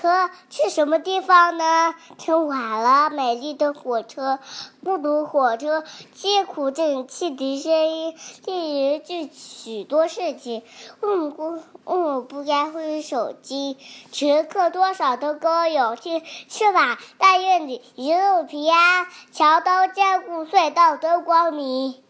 车去什么地方呢？去晚了，美丽的火车，孤独火车，艰苦镇汽笛声音，令人记许多事情。嗯，不，嗯，不该会手机，乘客多少都高，有去是吧？但愿你一路平安，桥都坚固，隧道都光明。